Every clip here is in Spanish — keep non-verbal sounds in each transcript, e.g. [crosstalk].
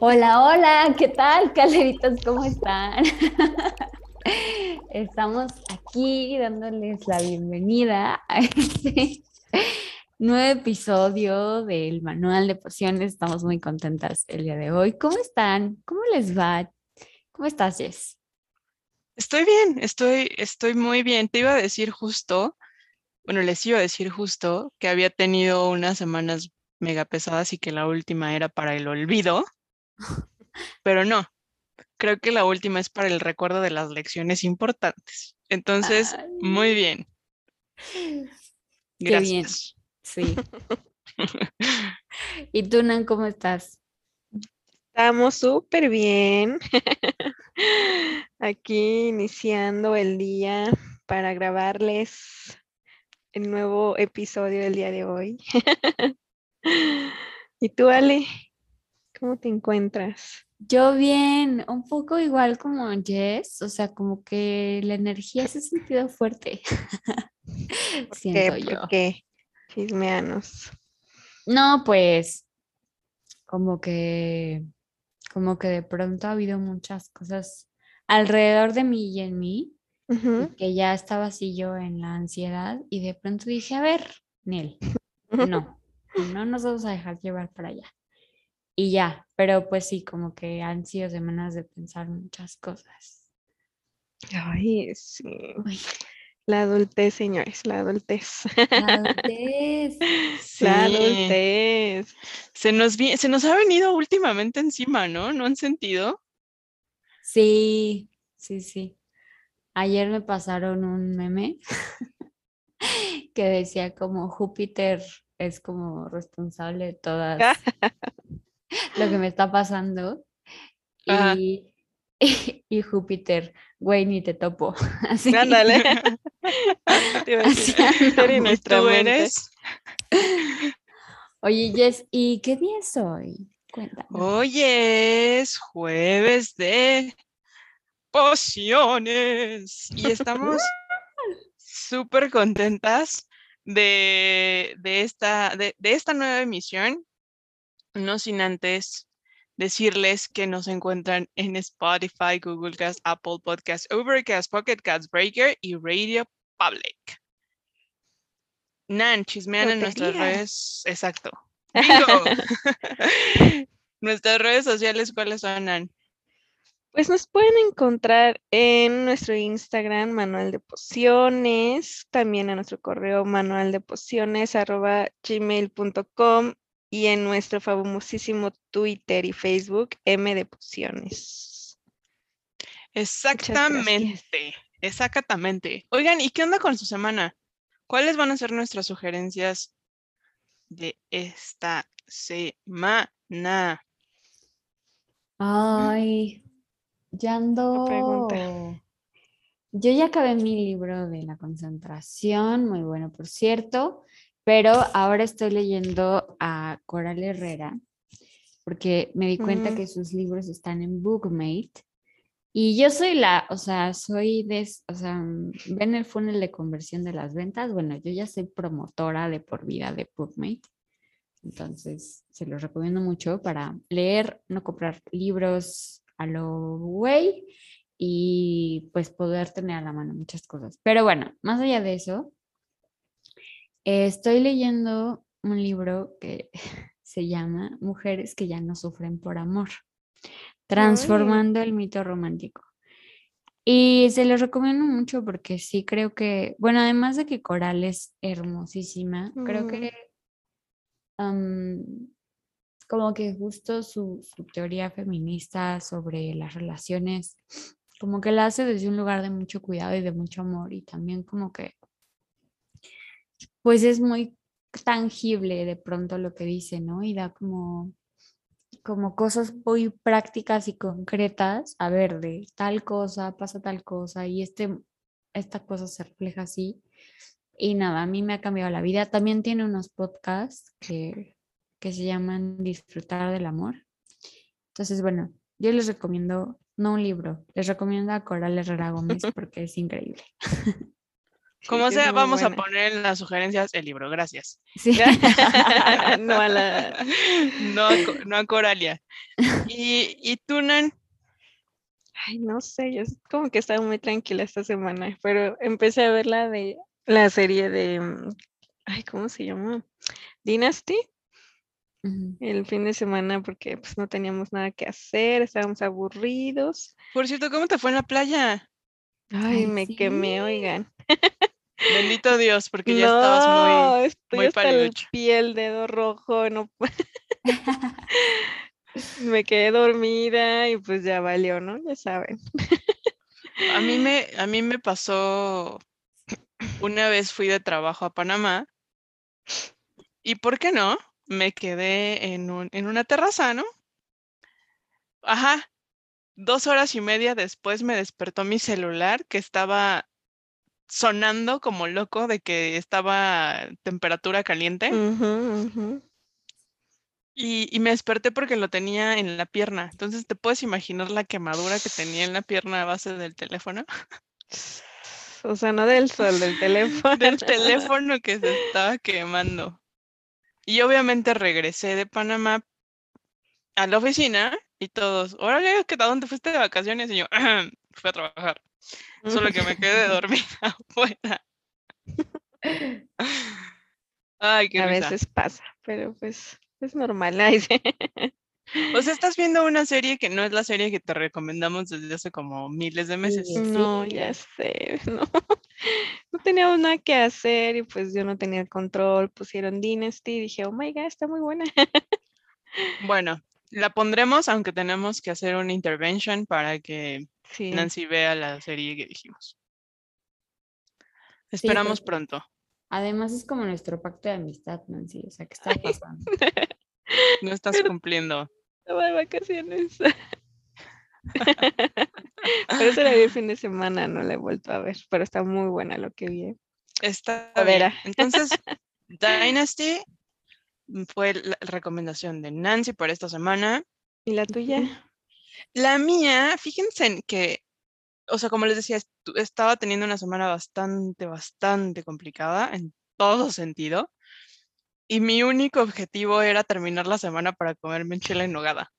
Hola, hola, ¿qué tal, caleritos? ¿Cómo están? [laughs] Estamos aquí dándoles la bienvenida a este nuevo episodio del Manual de Pociones. Estamos muy contentas el día de hoy. ¿Cómo están? ¿Cómo les va? ¿Cómo estás, Jess? Estoy bien, estoy, estoy muy bien. Te iba a decir justo, bueno, les iba a decir justo que había tenido unas semanas mega pesadas y que la última era para el olvido, [laughs] pero no, creo que la última es para el recuerdo de las lecciones importantes. Entonces, muy bien. Gracias. Sí. [laughs] ¿Y tú, Nan, cómo estás? Estamos súper bien. [laughs] Aquí iniciando el día para grabarles el nuevo episodio del día de hoy. ¿Y tú, Ale? ¿Cómo te encuentras? Yo bien, un poco igual como Jess, o sea, como que la energía se ha sentido fuerte. [laughs] Siento yo. ¿Por qué? Chismeanos. No, pues, como que, como que de pronto ha habido muchas cosas alrededor de mí y en mí, que ya estaba así yo en la ansiedad y de pronto dije, a ver, Nel, [laughs] no, no nos vamos a dejar llevar para allá. Y ya, pero pues sí, como que han sido semanas de pensar muchas cosas. Ay, sí. La adultez, señores, la adultez. La [laughs] adultez. La adultez. Se nos, se nos ha venido últimamente encima, ¿no? ¿No han sentido? Sí, sí, sí. Ayer me pasaron un meme [laughs] que decía como Júpiter es como responsable de todas [laughs] lo que me está pasando. Y, [laughs] y, Júpiter, güey, ni te topo. [laughs] Así. Ándale. [laughs] Tú eres? Oye, Jess, ¿y qué día es hoy? Cuéntame. Hoy es jueves de pociones y estamos súper contentas de, esta, de, esta nueva emisión, no sin antes decirles que nos encuentran en Spotify, Google Cast, Apple Podcast, Overcast, Pocket Cast, Breaker y Radio Public. Nan, chismean en nuestras redes. Exacto. [laughs] [laughs] nuestras redes sociales, ¿cuáles son, Nan? Pues nos pueden encontrar en nuestro Instagram, Manual de Pociones, también en nuestro correo manual de pociones arroba gmail.com y en nuestro famosísimo Twitter y Facebook, M de Pociones. Exactamente, exactamente. Oigan, ¿y qué onda con su semana? ¿Cuáles van a ser nuestras sugerencias de esta semana? Ay, ya ando. Yo ya acabé mi libro de la concentración, muy bueno, por cierto, pero ahora estoy leyendo a Coral Herrera porque me di cuenta que sus libros están en Bookmate y yo soy la, o sea, soy de, o sea, ven el funnel de conversión de las ventas, bueno, yo ya soy promotora de por vida de Bookmate. Entonces, se los recomiendo mucho para leer, no comprar libros a lo güey y pues poder tener a la mano muchas cosas. Pero bueno, más allá de eso, estoy leyendo un libro que [laughs] se llama Mujeres que ya no sufren por amor, transformando el mito romántico. Y se los recomiendo mucho porque sí creo que, bueno, además de que Coral es hermosísima, creo que como que justo su, teoría feminista sobre las relaciones, como que la hace desde un lugar de mucho cuidado y de mucho amor y también como que, pues es muy tangible de pronto lo que dice, ¿no? Y da como, como cosas muy prácticas y concretas, a ver, de tal cosa, pasa tal cosa y este, esta cosa se refleja así. Y nada, a mí me ha cambiado la vida. También tiene unos podcasts que que se llaman Disfrutar del Amor. Entonces, bueno, yo les recomiendo, no un libro, les recomiendo a Coral Herrera Gómez [laughs] porque es increíble. [laughs] Como sí sea, vamos a poner en las sugerencias el libro, gracias. Sí. [laughs] [laughs] no a la... No a, Co- no a Coralia. [laughs] ¿Y, y tú, Nan? Ay, no sé, yo es como que estaba muy tranquila esta semana, pero empecé a ver la de la serie de, ay, ¿cómo se llama? Dynasty, el fin de semana porque pues no teníamos nada que hacer, estábamos aburridos. Por cierto, ¿cómo te fue en la playa? Ay, Ay, me quemé, sí. oigan. Bendito Dios, porque ya estabas muy... No, estoy muy hasta el pie, el dedo rojo, no [laughs] [laughs] me quedé dormida y pues ya valió, ¿no? Ya saben. A mí me, [laughs] a mí me pasó, una vez fui de trabajo a Panamá y ¿por qué no? Me quedé en, un, en una terraza, ¿no? Ajá, dos horas y media después me despertó mi celular que estaba sonando como loco de que estaba a temperatura caliente y, y me desperté porque lo tenía en la pierna. Entonces, ¿te puedes imaginar la quemadura que tenía en la pierna a base del teléfono? [laughs] O sea, no del sol, del teléfono. [laughs] del teléfono que se estaba quemando. Y obviamente regresé de Panamá a la oficina y todos, órale, ¿qué tal? ¿Dónde fuiste de vacaciones? Y yo, [clears throat] fui a trabajar. Solo que me quedé [laughs] dormida [laughs] afuera. [laughs] Ay, qué A risa. veces pasa, pero pues es normal. O sea, estás viendo una serie que no es la serie que te recomendamos desde hace como miles de meses. No, ya sé, no. No teníamos nada que hacer y pues yo no tenía el control. Pusieron Dynasty y dije, oh my god, está muy buena. Bueno, la pondremos, aunque tenemos que hacer una intervention para que Sí. Nancy vea la serie que dijimos. Esperamos porque- pronto. Además es como nuestro pacto de amistad, Nancy. O sea, ¿qué está pasando? [laughs] No estás cumpliendo. Estaba de vacaciones. [laughs] Pero eso la vi el fin de semana, no la he vuelto a ver, pero está muy buena lo que vi. ¿eh? Está A ver. Entonces, [laughs] Dynasty fue la recomendación de Nancy por esta semana. ¿Y la tuya? La mía, fíjense en que, o sea, como les decía, estaba teniendo una semana bastante, bastante complicada en todo sentido. Y mi único objetivo era terminar la semana para comerme chile en nogada.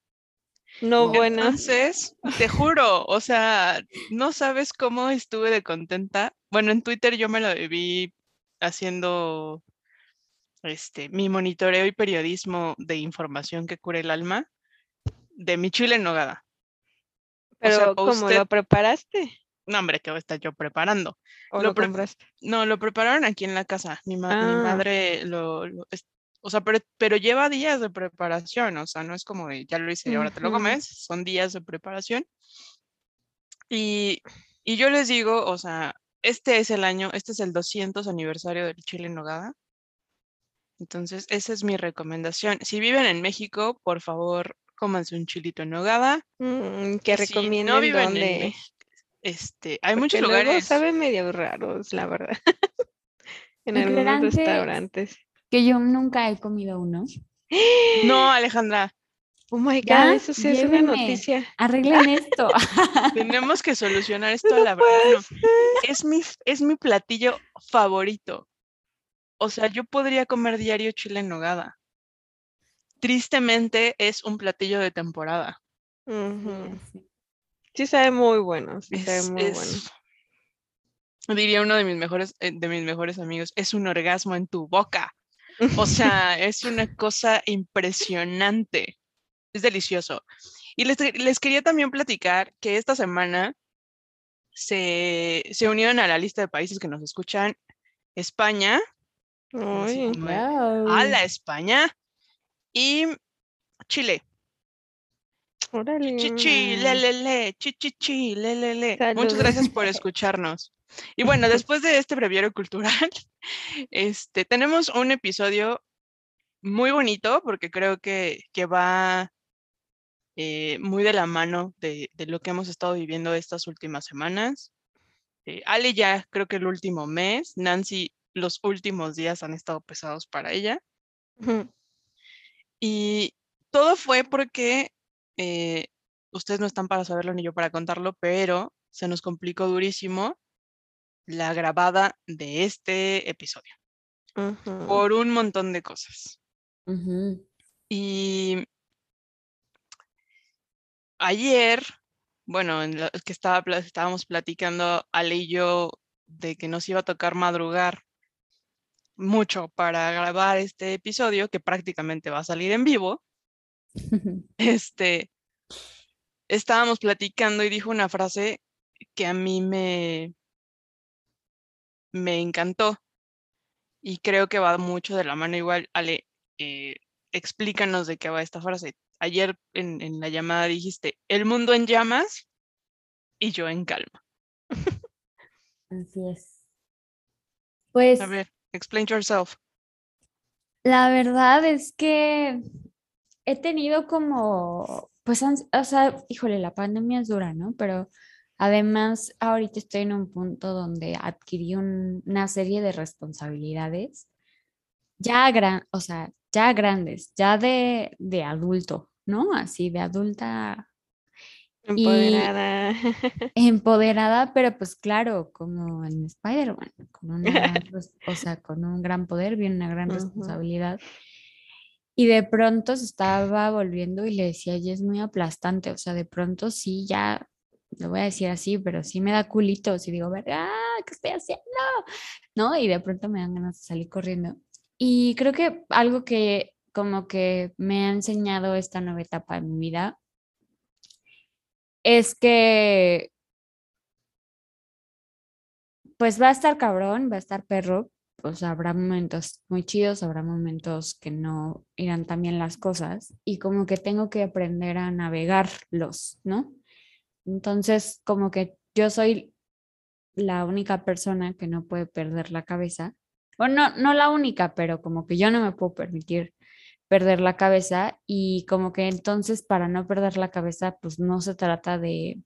No, No. buena. Entonces, te juro, o sea, no sabes cómo estuve de contenta. Bueno, en Twitter yo me lo vi haciendo este mi monitoreo y periodismo de información que cura el alma de mi chile en nogada. Pero sea, ¿cómo usted- lo preparaste? No, hombre, ¿qué voy a estar yo preparando? ¿O Lo lo pre-? No, lo prepararon aquí en la casa. Mi, ma- mi Ah. madre lo, o sea, pero, pero lleva días de preparación, o sea, no es como de ya lo hice y ahora te lo comes, son días de preparación. Y, y yo les digo, o sea, este es el año, este es el 200 aniversario del chile en nogada. Entonces, esa es mi recomendación. Si viven en México, por favor, cómanse un chilito en nogada. Mm, que Y si no viven en este, hay Porque muchos luego lugares. saben medio raros, la verdad. [laughs] en algunos restaurantes. Que yo nunca he comido uno. No, [gasps] Alejandra, Oh my Ya, god, eso sí es una llévenme. noticia. Arreglen [laughs] esto. Tenemos que solucionar [laughs] esto a la verdad. no. Es mi, es mi platillo favorito. O sea, yo podría comer diario chile en nogada. Tristemente es un platillo de temporada. Ujú. Sí sabe muy bueno, sí sabe Es- muy bueno. diría uno de mis mejores, eh, de mis mejores amigos, es un orgasmo en tu boca. O sea, [laughs] es una cosa impresionante. Es delicioso. Y les, les quería también platicar que esta semana se, se unieron a la lista de países que nos escuchan España, Ay, Wow. a la España y Chile. órale. Chichi. Muchas gracias por escucharnos. Y bueno, [laughs] después de este breviario cultural, [laughs] este, tenemos un episodio muy bonito porque creo que, que va eh, muy de la mano de, de lo que hemos estado viviendo estas últimas semanas. Eh, Ale ya creo que el último mes, Nancy los últimos días han estado pesados para ella. Ujú. Y todo fue porque eh, ustedes no están para saberlo ni yo para contarlo, pero se nos complicó durísimo la grabada de este episodio. Por un montón de cosas. Y ayer, bueno, en que estaba, estábamos platicando Ale y yo de que nos iba a tocar madrugar mucho para grabar este episodio, que prácticamente va a salir en vivo. este, estábamos platicando y dijo una frase que a mí me, me encantó y creo que va mucho de la mano igual. Ale, eh, explícanos de qué va esta frase. Ayer en, en la llamada dijiste, el mundo en llamas y yo en calma. Así es. Pues. A ver, explain yourself. La verdad es que he tenido como, pues, o sea, híjole, la pandemia es dura, ¿no? Pero además ahorita estoy en un punto donde adquirí una serie de responsabilidades ya gran, o sea, ya grandes, ya de, de adulto, ¿no? Así de adulta Empoderada. [laughs] empoderada, pero pues claro, como en Spider-Man, con una, [laughs] o sea, con un gran poder viene una gran responsabilidad. Y de pronto se estaba volviendo y le decía, y es muy aplastante, o sea, de pronto sí, ya, lo voy a decir así, pero sí me da culito, si digo, ah, ¿qué estoy haciendo? ¿No? Y de pronto me dan ganas de salir corriendo. Y creo que algo que como que me ha enseñado esta nueva etapa de mi vida es que pues va a estar cabrón, va a estar perro, pues habrá momentos muy chidos, habrá momentos que no irán tan bien las cosas y como que tengo que aprender a navegarlos, ¿no? Entonces, como que yo soy la única persona que no puede perder la cabeza. Bueno, no, no la única, pero como que yo no me puedo permitir perder la cabeza y como que entonces para no perder la cabeza pues no se trata de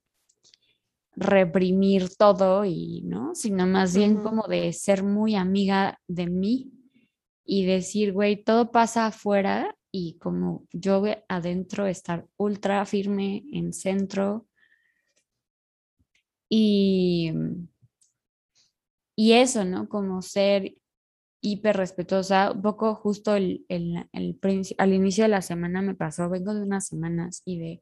reprimir todo y no, sino más bien como de ser muy amiga de mí y decir, güey, todo pasa afuera y como yo adentro estar ultra firme en centro y y eso, ¿no? Como ser hiper respetuosa. Un poco justo el, el, el, al inicio de la semana me pasó, vengo de unas semanas y de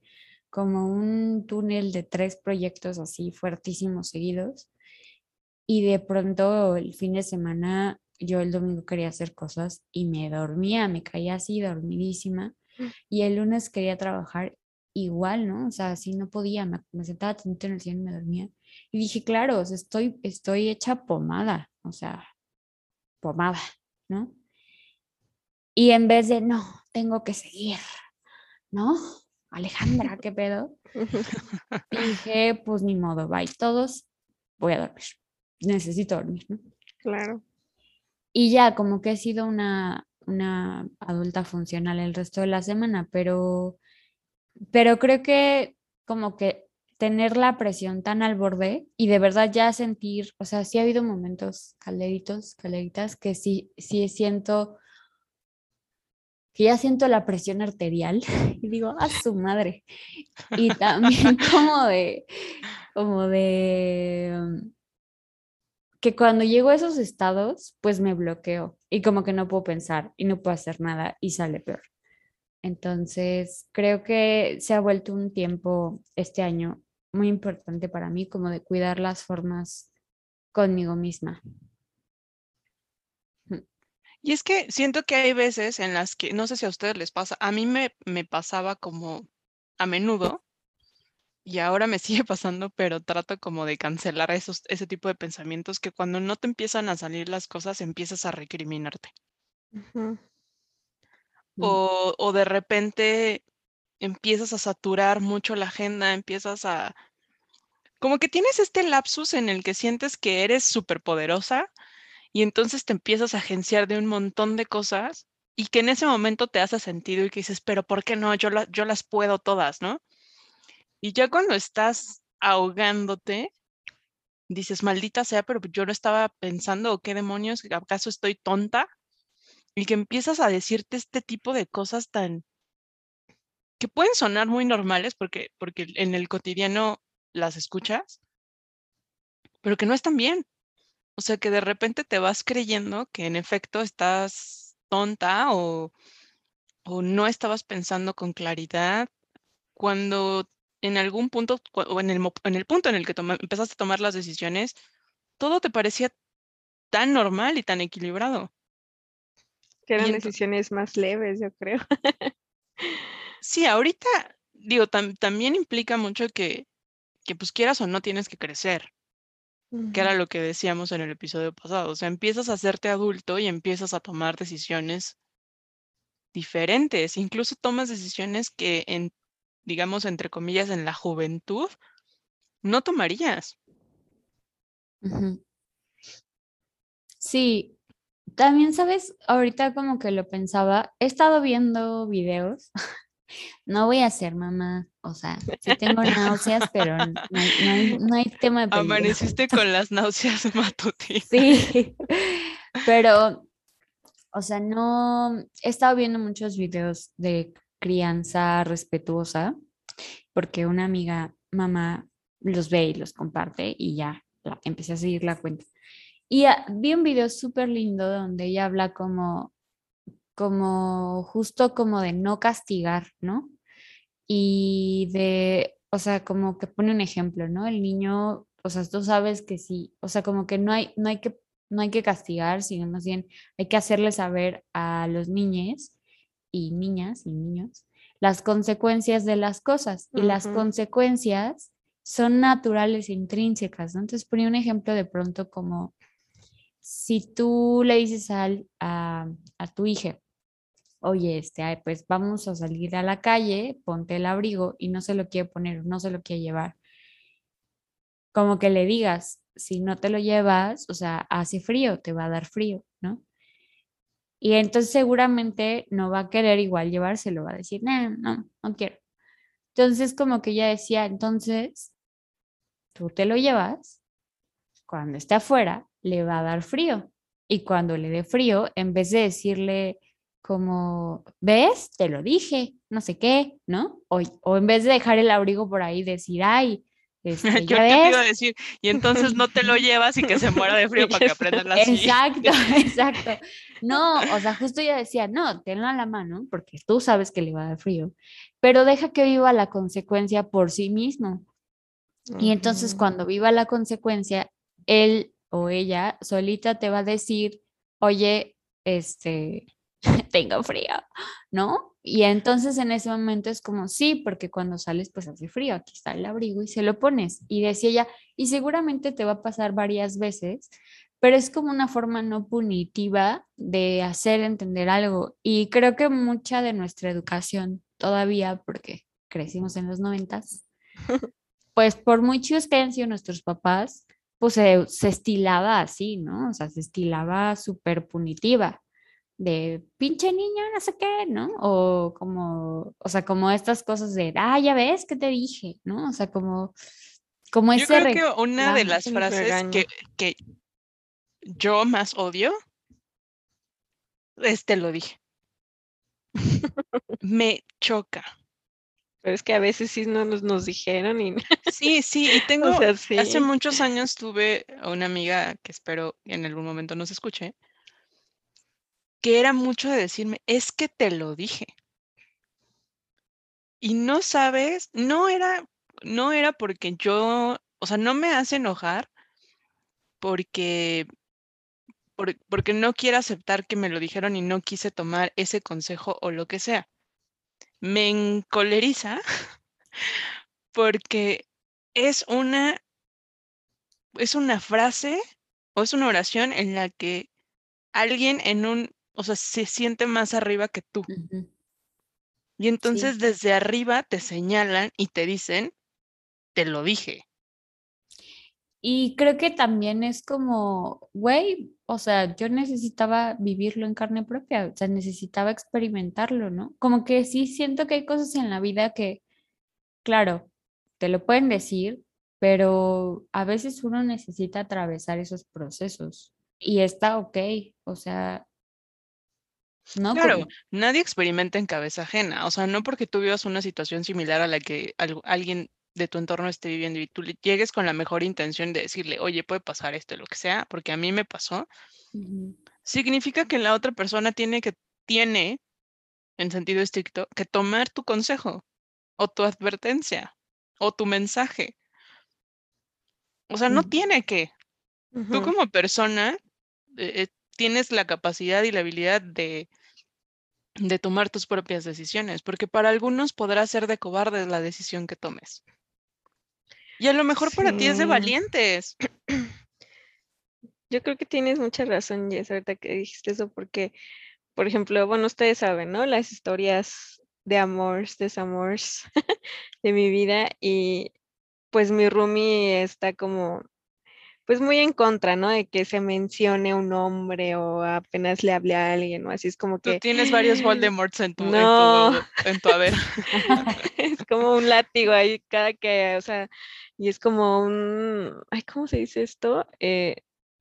como un túnel de tres proyectos así fuertísimos seguidos. Y de pronto el fin de semana, yo el domingo quería hacer cosas y me dormía, me caía así dormidísima. Mm. Y el lunes quería trabajar igual, ¿no? O sea, si no podía, me, me sentaba en el cielo y me dormía. Y dije, claro, estoy, estoy hecha pomada, o sea, pomada, ¿no? Y en vez de, no, tengo que seguir, ¿no? Alejandra, [laughs] ¿qué pedo? [laughs] dije, pues ni modo, bye, todos, voy a dormir. Necesito dormir, ¿no? Claro. Y ya, como que he sido una, una adulta funcional el resto de la semana, pero, pero creo que como que tener la presión tan al borde y de verdad ya sentir, o sea, sí ha habido momentos calderitos, calderitas, que sí, sí siento, que ya siento la presión arterial [laughs] y digo, a su madre. Y también [laughs] como de, como de, um, que cuando llego a esos estados, pues me bloqueo y como que no puedo pensar y no puedo hacer nada y sale peor. Entonces, creo que se ha vuelto un tiempo este año muy importante para mí, como de cuidar las formas conmigo misma. Y es que siento que hay veces en las que, no sé si a ustedes les pasa, a mí me, me pasaba como a menudo y ahora me [laughs] sigue pasando, pero trato como de cancelar esos, ese tipo de pensamientos que cuando no te empiezan a salir las cosas empiezas a recriminarte. Mm. o, o de repente empiezas a saturar mucho la agenda, empiezas a... Como que tienes este lapsus en el que sientes que eres súper poderosa y entonces te empiezas a agenciar de un montón de cosas y que en ese momento te hace sentido y que dices, pero ¿por qué no? Yo, yo las puedo todas, ¿no? Y ya cuando estás ahogándote, dices, maldita sea, pero yo no estaba pensando, ¿qué demonios? ¿Acaso estoy tonta? Y que empiezas a decirte este tipo de cosas tan, que pueden sonar muy normales porque, porque en el cotidiano las escuchas, pero que no están bien. O sea, que de repente te vas creyendo que en efecto estás tonta o, o no estabas pensando con claridad cuando en algún punto o en el, en el punto en el que empezaste a tomar las decisiones, todo te parecía tan normal y tan equilibrado. Que eran decisiones más leves, yo creo. [laughs] sí, ahorita, digo, también implica mucho que, que, pues quieras o no tienes que crecer, que era lo que decíamos en el episodio pasado. O sea, empiezas a hacerte adulto y empiezas a tomar decisiones diferentes. Incluso tomas decisiones que en, digamos, entre comillas, en la juventud, no tomarías. Sí, también sabes, ahorita como que lo pensaba, he estado viendo videos, [laughs] no voy a ser mamá, o sea, sí tengo náuseas, pero no hay, tema de peligro. Amaneciste con las náuseas matutinas. Sí, pero, o sea, no, he estado viendo muchos videos de crianza respetuosa, porque una amiga mamá los ve y los comparte y ya empecé a seguir la cuenta. Y ah, vi un video súper lindo donde ella habla como, como justo como de no castigar, ¿no? Y de, o sea, como que pone un ejemplo, ¿no? El niño, o sea, tú sabes que sí, o sea, como que no hay, no hay que, no hay que castigar, sino más bien hay que hacerle saber a los niños y niñas y niños las consecuencias de las cosas. Y las consecuencias son naturales e intrínsecas, ¿no? Entonces ponía un ejemplo de pronto como si tú le dices al, a, tu hija, oye, este, pues vamos a salir a la calle, ponte el abrigo y no se lo quiere poner, no se lo quiere llevar. Como que le digas, si no te lo llevas, o sea, hace frío, te va a dar frío, ¿no? Y entonces seguramente no va a querer igual llevárselo, va a decir, no, no, no quiero. Entonces como que ella decía, entonces, tú te lo llevas, cuando esté afuera, le va a dar frío. Y cuando le dé frío, en vez de decirle como, ¿ves? Te lo dije, no sé qué, ¿no? O, o en vez de dejar el abrigo por ahí, decir, ay, [laughs] este, Yo te iba a decir, y entonces no te lo [laughs] llevas y que se muera de frío para que aprendas la Exacto, [laughs] exacto. No, o sea, justo ella decía, no, tenlo a la mano, porque tú sabes que le va a dar frío, pero deja que viva la consecuencia por sí mismo. Y entonces cuando viva la consecuencia, él o ella solita te va a decir, oye, este, [laughs] tengo frío, ¿no? Y entonces en ese momento es como, sí, porque cuando sales pues hace frío, aquí está el abrigo y se lo pones. Y decía ella, y seguramente te va a pasar varias veces, pero es como una forma no punitiva de hacer entender algo. Y creo que mucha de nuestra educación todavía, porque crecimos en los noventas, [laughs] pues por muchos que hayan sido nuestros papás, pues se, estilaba así, ¿no? O sea, se estilaba súper punitiva, de pinche niño, no sé qué, ¿no? O como, o sea, como estas cosas de, ah, ya ves que te dije, ¿no? O sea, como, como ese... Yo creo que una de las frases que, que yo más odio, este lo dije. [laughs] Me choca. Pero es que a veces sí no nos, nos dijeron y... [laughs] Sí, sí, y tengo, hace muchos años tuve una amiga que espero en algún momento nos escuche, que era mucho de decirme, es que te lo dije. Y no sabes, no era, no era porque yo, o sea, no me hace enojar porque, porque no quiero aceptar que me lo dijeron y no quise tomar ese consejo o lo que sea me encoleriza porque es una, es una frase o es una oración en la que alguien en un, o sea, se siente más arriba que tú. Y entonces desde arriba te señalan y te dicen, te lo dije. Y creo que también es como, güey, o sea, yo necesitaba vivirlo en carne propia, o sea, necesitaba experimentarlo, ¿no? Como que sí siento que hay cosas en la vida que, claro, te lo pueden decir, pero a veces uno necesita atravesar esos procesos y está ok, o sea, no. Claro, nadie experimenta en cabeza ajena, o sea, no porque tú vivas una situación similar a la que alguien de tu entorno esté viviendo y tú le llegues con la mejor intención de decirle, oye, puede pasar esto, lo que sea, porque a mí me pasó, significa que la otra persona tiene que, tiene, en sentido estricto, que tomar tu consejo o tu advertencia o tu mensaje. O sea, no tiene que. Tú como persona eh, tienes la capacidad y la habilidad de, de tomar tus propias decisiones, porque para algunos podrá ser de cobardes la decisión que tomes. Y a lo mejor para ti es de valientes. [clears throat] Yo creo que tienes mucha razón, Jess, ahorita que dijiste eso, porque, por ejemplo, bueno, ustedes saben, ¿no? Las historias de amores, desamores [laughs] de mi vida y pues mi roomie está como pues muy en contra, ¿no? De que se mencione un nombre o apenas le hable a alguien, ¿no? Así es como que... Tú tienes varios Voldemorts en tu, no. en tu, haber. [laughs] es como un látigo ahí cada que, o sea, y es como un, ay, ¿cómo se dice esto? Eh,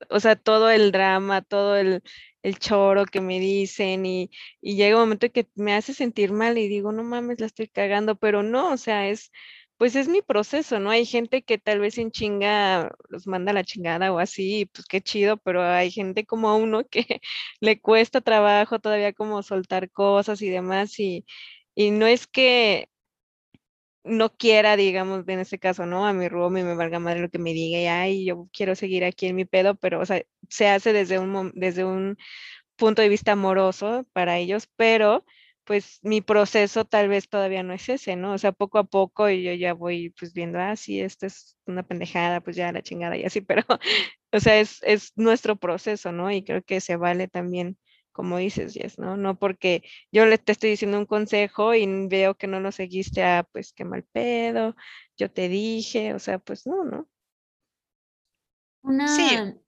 o sea, todo el drama, todo el, el choro que me dicen y, y llega un momento que me hace sentir mal y digo, no mames, la estoy cagando, pero no, o sea, es pues es mi proceso, ¿no? Hay gente que tal vez en chinga los manda la chingada o así, pues qué chido, pero hay gente como uno que [laughs] le cuesta trabajo todavía como soltar cosas y demás y, y no es que no quiera, digamos, en este caso, ¿no? A mi y me valga madre lo que me diga y ay, yo quiero seguir aquí en mi pedo, pero, o sea, se hace desde un, desde un punto de vista amoroso para ellos, pero pues mi proceso tal vez todavía no es ese, ¿no? O sea, poco a poco y yo ya voy pues viendo, ah, sí, esto es una pendejada, pues ya la chingada y así, [laughs] pero, o sea, es, es nuestro proceso, ¿no? Y creo que se vale también, como dices, Jess, ¿no? No porque yo le te estoy diciendo un consejo y veo que no lo seguiste, ah, pues qué mal pedo, yo te dije, o sea, pues no, ¿no? Una, sí.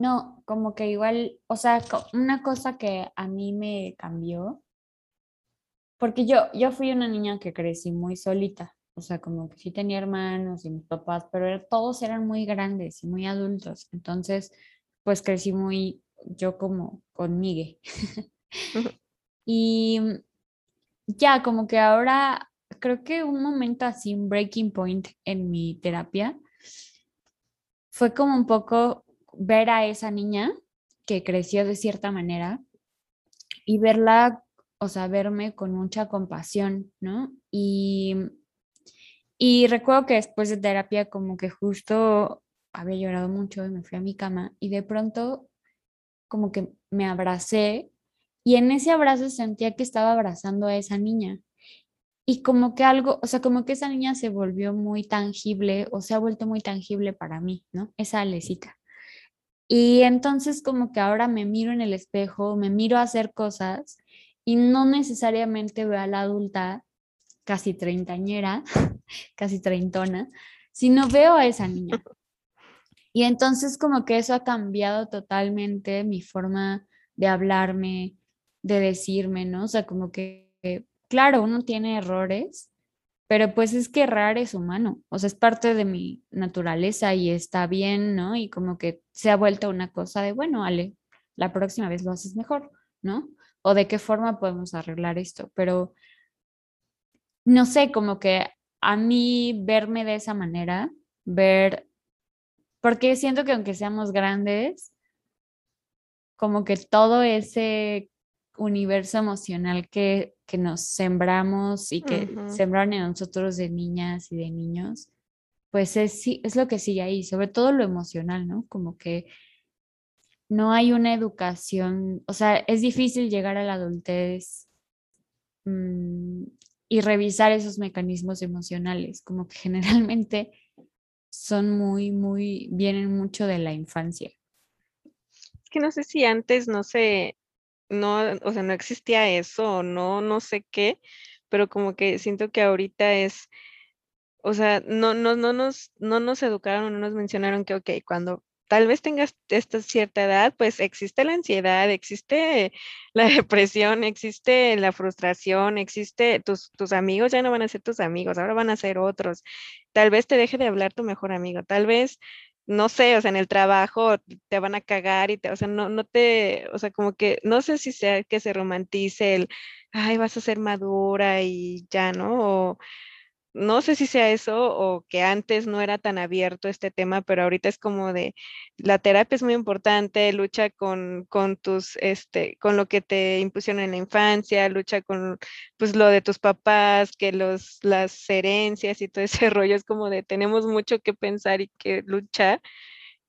No, como que igual, o sea, una cosa que a mí me cambió, porque yo, yo fui una niña que crecí muy solita, o sea, como que sí tenía hermanos y mis papás, pero todos eran muy grandes y muy adultos, entonces, pues crecí muy, yo como conmigo. [laughs] y ya, como que ahora, creo que un momento así, un breaking point en mi terapia, fue como un poco ver a esa niña que creció de cierta manera y verla, o sea, verme con mucha compasión, ¿no? Y, y recuerdo que después de terapia como que justo había llorado mucho y me fui a mi cama y de pronto como que me abracé y en ese abrazo sentía que estaba abrazando a esa niña. Y como que algo, o sea, como que esa niña se volvió muy tangible o se ha vuelto muy tangible para mí, ¿no? Esa Alecita. Y entonces como que ahora me miro en el espejo, me miro a hacer cosas y no necesariamente veo a la adulta casi treintañera, [laughs] casi treintona, sino veo a esa niña. Y entonces como que eso ha cambiado totalmente mi forma de hablarme, de decirme, ¿no? O sea, como que, claro, uno tiene errores, pero pues es que errar es humano, o sea, es parte de mi naturaleza y está bien, ¿no? Y como que se ha vuelto una cosa de, bueno, Ale, la próxima vez lo haces mejor, ¿no? O de qué forma podemos arreglar esto, pero no sé, como que a mí verme de esa manera, ver, porque siento que aunque seamos grandes, como que todo ese universo emocional que, que nos sembramos y que sembraron en nosotros de niñas y de niños, pues es, es lo que sigue ahí, sobre todo lo emocional, ¿no? Como que no hay una educación, o sea, es difícil llegar a la adultez mm, y revisar esos mecanismos emocionales, como que generalmente son muy, muy, vienen mucho de la infancia. Es que no sé si antes no se, no, o sea, no existía eso, no, no sé qué, pero como que siento que ahorita es, o sea, no, no, no, nos, no nos educaron, no nos mencionaron que, ok, cuando tal vez tengas esta cierta edad, pues existe la ansiedad, existe [laughs] la depresión, existe la frustración, existe, tus, tus amigos ya no van a ser tus amigos, ahora van a ser otros. Tal vez te deje de hablar tu mejor amigo, tal vez no sé, o sea, en el trabajo te van a cagar y te, o sea, no, no te, o sea, como que, no sé si sea que se romantice el, ay, vas a ser madura y ya, ¿no? No sé si sea eso o que antes no era tan abierto este tema, pero ahorita es como de la terapia es muy importante, lucha con, con tus, este, con lo que te impusieron en la infancia, lucha con pues lo de tus papás, que los, las herencias y todo ese [laughs] rollo es como de tenemos mucho que pensar y que luchar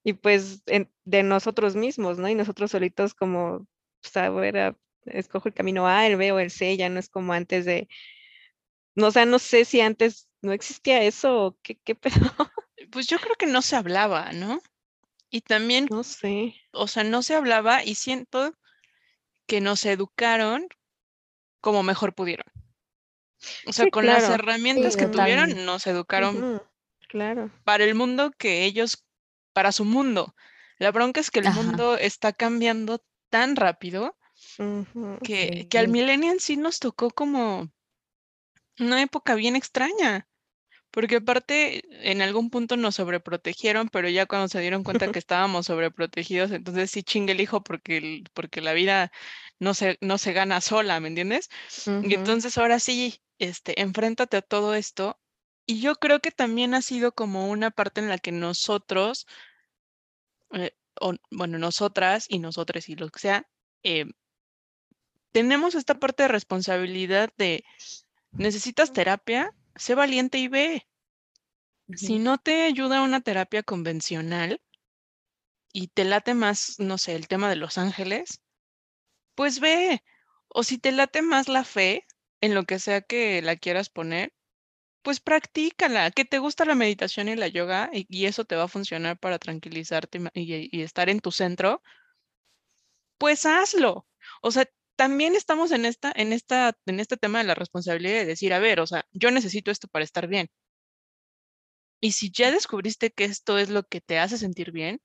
y pues de nosotros mismos, ¿no? Y nosotros solitos como, pues, a escojo el camino A, el B o el C, ya no es como antes de no, o sea, no sé si antes no existía eso o qué, qué pedo. [laughs] Pues yo creo que no se hablaba, ¿no? Y también, No sé. o sea, no se hablaba y siento que nos educaron como mejor pudieron. O sea, Sí, con las herramientas Sí, que tuvieron, nos educaron Claro. para el mundo que ellos, para su mundo. La bronca es que el Ajá. mundo está cambiando tan rápido que, que al millennial sí nos tocó como una época bien extraña. Porque aparte, en algún punto nos sobreprotegieron, pero ya cuando se dieron cuenta [laughs] que estábamos sobreprotegidos, entonces sí chingue el hijo porque, porque la vida no se, no se gana sola, ¿me entiendes? Y entonces ahora sí, este, enfréntate a todo esto. Y yo creo que también ha sido como una parte en la que nosotros, eh, o, bueno, nosotras y nosotros y lo que sea, eh, tenemos esta parte de responsabilidad de, necesitas terapia, sé valiente y ve. Si no te ayuda una terapia convencional y te late más, no sé, el tema de los ángeles, pues ve. O si te late más la fe en lo que sea que la quieras poner, pues practícala. Que te gusta la meditación y la yoga y, y eso te va a funcionar para tranquilizarte y, y estar en tu centro, pues hazlo. O sea, también estamos en esta, en esta, en este tema de la responsabilidad de decir, a ver, o sea, yo necesito esto para estar bien. Y si ya descubriste que esto es lo que te hace sentir bien,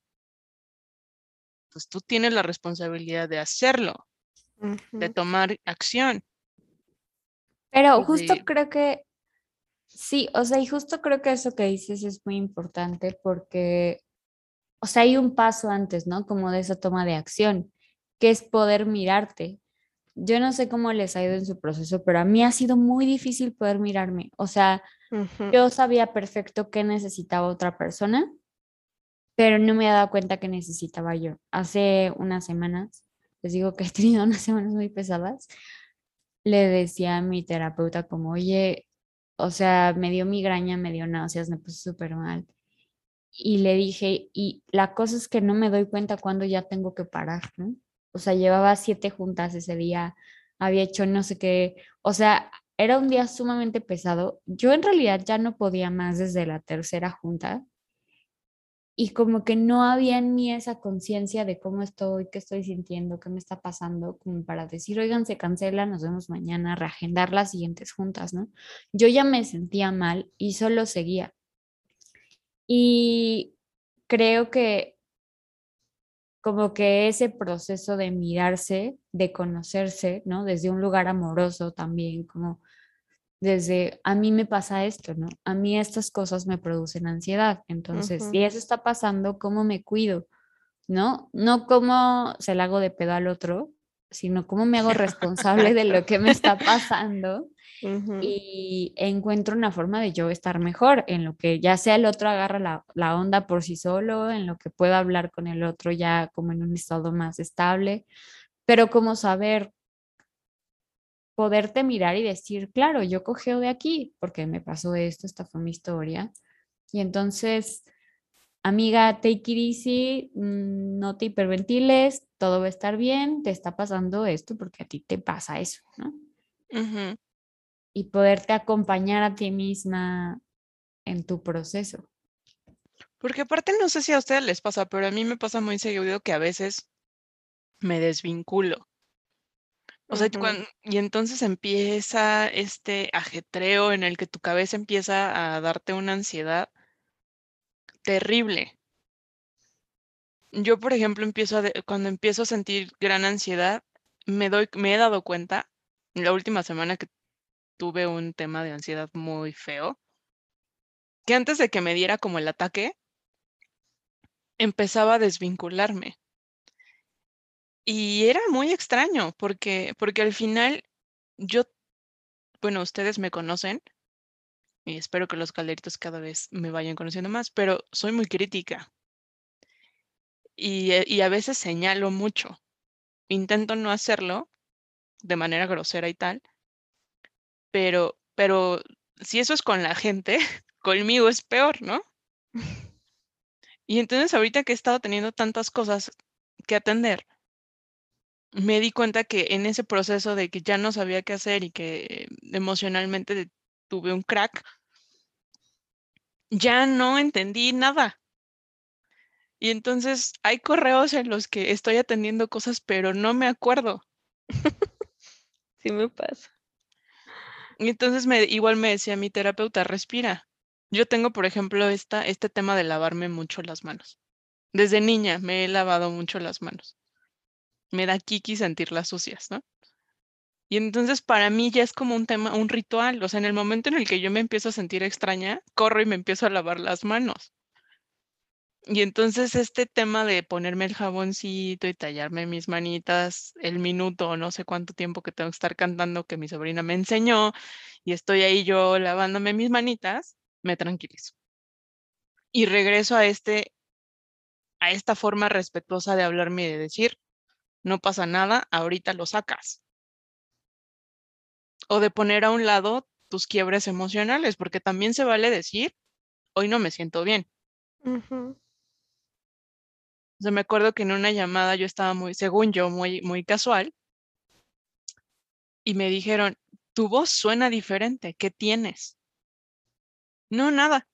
pues tú tienes la responsabilidad de hacerlo, de tomar acción. Pero justo de- creo que sí, o sea, y justo creo que eso que dices es muy importante porque, o sea, hay un paso antes, ¿no? Como de esa toma de acción, que es poder mirarte. Yo no sé cómo les ha ido en su proceso, pero a mí ha sido muy difícil poder mirarme. O sea, yo sabía perfecto qué necesitaba otra persona, pero no me he dado cuenta que necesitaba yo. Hace unas semanas, les digo que he tenido [laughs] unas semanas muy pesadas, le decía a mi terapeuta como, oye, o sea, me dio migraña, me dio náuseas, me puse súper mal. Y le dije, y la cosa es que no me doy cuenta cuando ya tengo que parar, ¿no? O sea, llevaba siete juntas ese día, había hecho no sé qué, o sea, era un día sumamente pesado. Yo en realidad ya no podía más desde la tercera junta y como que no había en mí esa conciencia de cómo estoy, qué estoy sintiendo, qué me está pasando, como para decir, oigan, se cancela, nos vemos mañana, reagendar las siguientes juntas, ¿no? Yo ya me sentía mal y solo seguía. Y creo que como que ese proceso de mirarse, de conocerse, ¿no? Desde un lugar amoroso también, como desde, a mí me pasa esto, ¿no? A mí estas cosas me producen ansiedad. Entonces, si eso está pasando, ¿cómo me cuido? ¿No? No cómo se la hago de pedo al otro, sino cómo me hago responsable de lo que me está pasando [laughs] Ujú, y encuentro una forma de yo estar mejor en lo que ya sea el otro agarra la, la onda por sí solo, en lo que pueda hablar con el otro ya como en un estado más estable, pero como saber poderte mirar y decir, claro, yo cogeo de aquí porque me pasó esto, esta fue mi historia. Y entonces, amiga, take it easy, mm, no te hiperventiles, todo va a estar bien, te está pasando esto porque a ti te pasa eso, ¿no? Y poderte acompañar a ti misma en tu proceso. Porque aparte no sé si a ustedes les pasa, pero a mí me pasa muy seguido que a veces me desvinculo. O sea, y entonces empieza este ajetreo en el que tu cabeza empieza a darte una ansiedad terrible. Yo, por ejemplo, empiezo a cuando empiezo a sentir gran ansiedad, me doy, me he dado cuenta, la última semana que tuve un tema de ansiedad muy feo, que antes de que me diera como el ataque, empezaba a desvincularme. Y era muy extraño porque, porque al final yo, bueno, ustedes me conocen, espero que los calderitos cada vez me vayan conociendo más, pero soy muy crítica. Y, eh, y a veces señalo mucho. Intento no hacerlo de manera grosera y tal, pero, pero si eso es con la gente, [laughs] conmigo es peor, ¿no? Y entonces ahorita que he estado teniendo tantas cosas que atender, me di cuenta que en ese proceso de que ya no sabía qué hacer y que emocionalmente tuve un crack, ya no entendí nada. Y entonces hay correos en los que estoy atendiendo cosas, pero no me acuerdo. sí me pasa. Y entonces me, igual me decía mi terapeuta, respira. Yo tengo, por ejemplo, esta, este tema de lavarme mucho las manos. Desde niña me he lavado mucho las manos. Me da kiki sentirlas sucias, ¿no? Y entonces para mí ya es como un tema, un ritual. O sea, en el momento en el que yo me empiezo a sentir extraña, corro y me empiezo a lavar las manos. Y entonces este tema de ponerme el jaboncito y tallarme mis manitas el minuto no sé cuánto tiempo que tengo que estar cantando que mi sobrina me enseñó y estoy ahí yo lavándome mis manitas, me tranquilizo. Y regreso a este a esta forma respetuosa de hablarme y de decir, no pasa nada, ahorita lo sacas o de poner a un lado tus quiebres emocionales, porque también se vale decir, hoy no me siento bien. O sea, me acuerdo que en una llamada yo estaba muy, según yo, muy, muy casual, y me dijeron, tu voz suena diferente, ¿qué tienes? No, nada.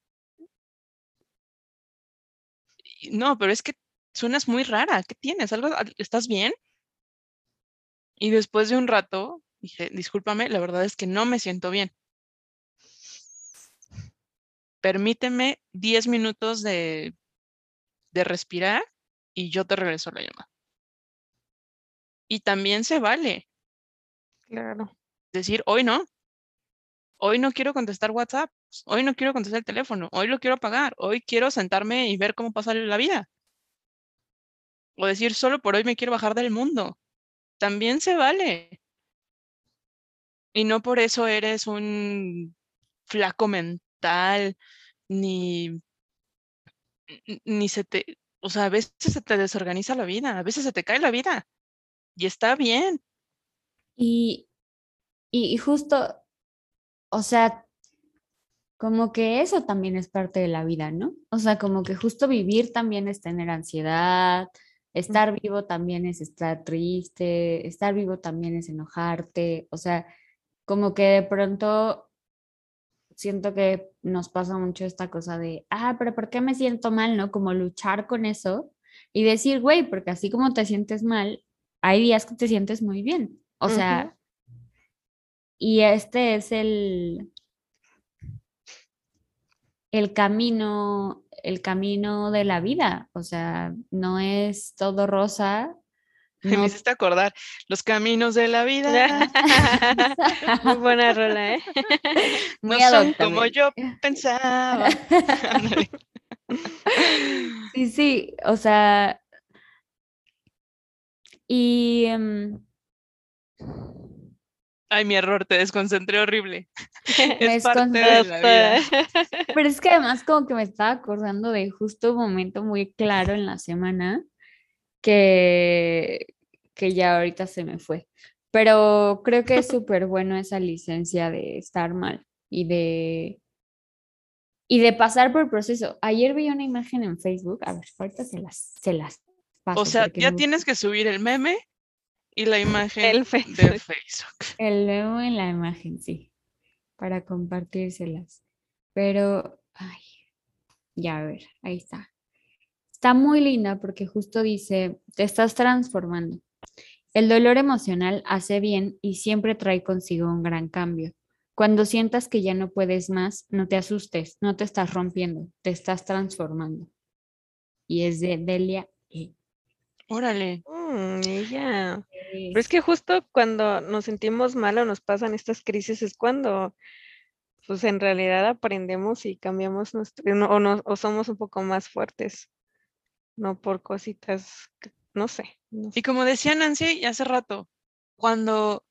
No, pero es que suenas muy rara, ¿qué tienes? ¿Algo, ¿Estás bien? Y después de un rato Dije, discúlpame, la verdad es que no me siento bien. Permíteme 10 minutos de, de respirar y yo te regreso la llamada. Y también se vale. Claro. Decir, hoy no. Hoy no quiero contestar WhatsApp. Hoy no quiero contestar el teléfono. Hoy lo quiero apagar. Hoy quiero sentarme y ver cómo pasa la vida. O decir, solo por hoy me quiero bajar del mundo. También se vale. Y no por eso eres un flaco mental, ni, ni se te, o sea, a veces se te desorganiza la vida, a veces se te cae la vida y está bien. Y, y, justo, o sea, como que eso también es parte de la vida, ¿no? O sea, como que justo vivir también es tener ansiedad, estar vivo también es estar triste, estar vivo también es enojarte, o sea, como que de pronto siento que nos pasa mucho esta cosa de, ah, pero ¿por qué me siento mal? ¿No? Como luchar con eso y decir, güey, porque así como te sientes mal, hay días que te sientes muy bien. O sea, y este es el, el camino, el camino de la vida. O sea, no es todo rosa [laughs] Me hiciste acordar los caminos de la vida. [laughs] Muy buena rola, ¿eh? [laughs] no son como yo pensaba. sí, sí, o sea, y... Em, Ay, mi error, te desconcentré horrible. es parte de la vida. Pero es que además como que me estaba acordando de justo un momento muy claro en la semana que, que ya ahorita se me fue. Pero creo que es [laughs] súper bueno esa licencia de estar mal y de, y de pasar por el proceso. Ayer vi una imagen en Facebook, a ver, ahorita se las, se las paso. O sea, ya tienes que subir el meme y la imagen el de Facebook. El meme en la imagen, sí, para compartírselas. Pero, ay, ya a ver, ahí está. Está muy linda porque justo dice, te estás transformando. El dolor emocional hace bien y siempre trae consigo un gran cambio. Cuando sientas que ya no puedes más, no te asustes, no te estás rompiendo, te estás transformando. Y es de Delia E. Órale. Mm, ella. Pero es que justo cuando nos sentimos mal o nos pasan estas crisis es cuando pues en realidad aprendemos y cambiamos nuestro, o, o somos un poco más fuertes no por cositas, no sé, Y como decía Nancy hace rato, cuando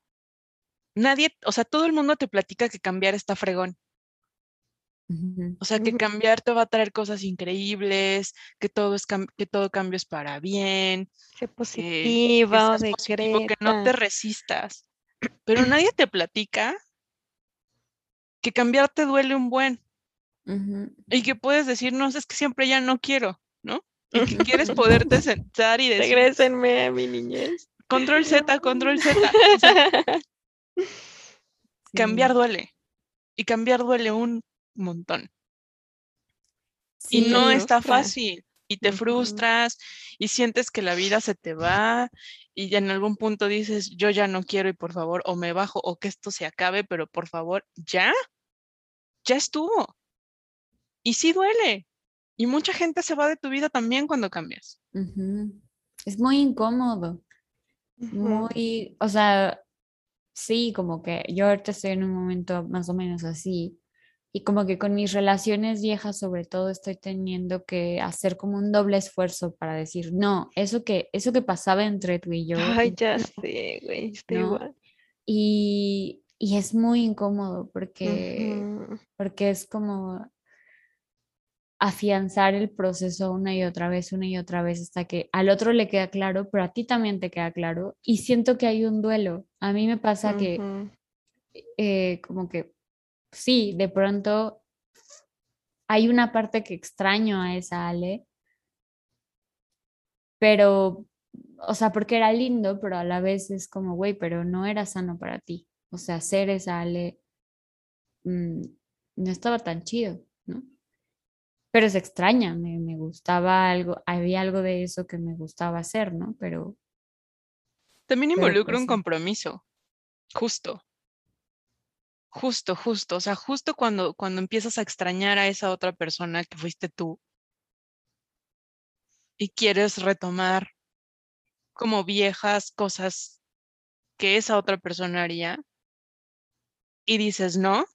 nadie, o sea, todo el mundo te platica que cambiar está fregón. O sea, que cambiar te va a traer cosas increíbles, que todo, es que todo cambio es para bien. Sé positiva, que, positivo, que no te resistas. Pero nadie te platica que cambiar te duele un buen. Y que puedes decir, no, es que siempre ya no quiero, ¿no? Y que quieres poderte sentar y decir. Regrésenme a mi niñez. Control Z, control Z. [laughs] Cambiar duele. Y cambiar duele un montón. y no está fácil. Y te frustras y sientes que la vida se te va y en algún punto dices, yo ya no quiero y por favor, o me bajo o que esto se acabe, pero por favor, ya, ya estuvo. Y sí duele. Y mucha gente se va de tu vida también cuando cambias. Es muy incómodo. Muy, o sea, sí, como que yo ahorita estoy en un momento más o menos así. Y como que con mis relaciones viejas, sobre todo, estoy teniendo que hacer como un doble esfuerzo para decir, no, eso que, eso que pasaba entre tú y yo. Ay, ya sé, güey, estoy igual. Y, y, es muy incómodo porque, porque es como afianzar el proceso una y otra vez, una y otra vez, hasta que al otro le queda claro, pero a ti también te queda claro. Y siento que hay un duelo. A mí me pasa que eh, como que sí, de pronto hay una parte que extraño a esa Ale, pero, o sea, porque era lindo, pero a la vez es como, güey, pero no era sano para ti. O sea, ser esa Ale mm, no estaba tan chido. Pero se extraña, me, me, gustaba algo, había algo de eso que me gustaba hacer, ¿no? Pero... También involucra un pues compromiso, justo. Justo, justo, o sea, justo cuando, cuando empiezas a extrañar a esa otra persona que fuiste tú y quieres retomar como viejas cosas que esa otra persona haría y dices, no,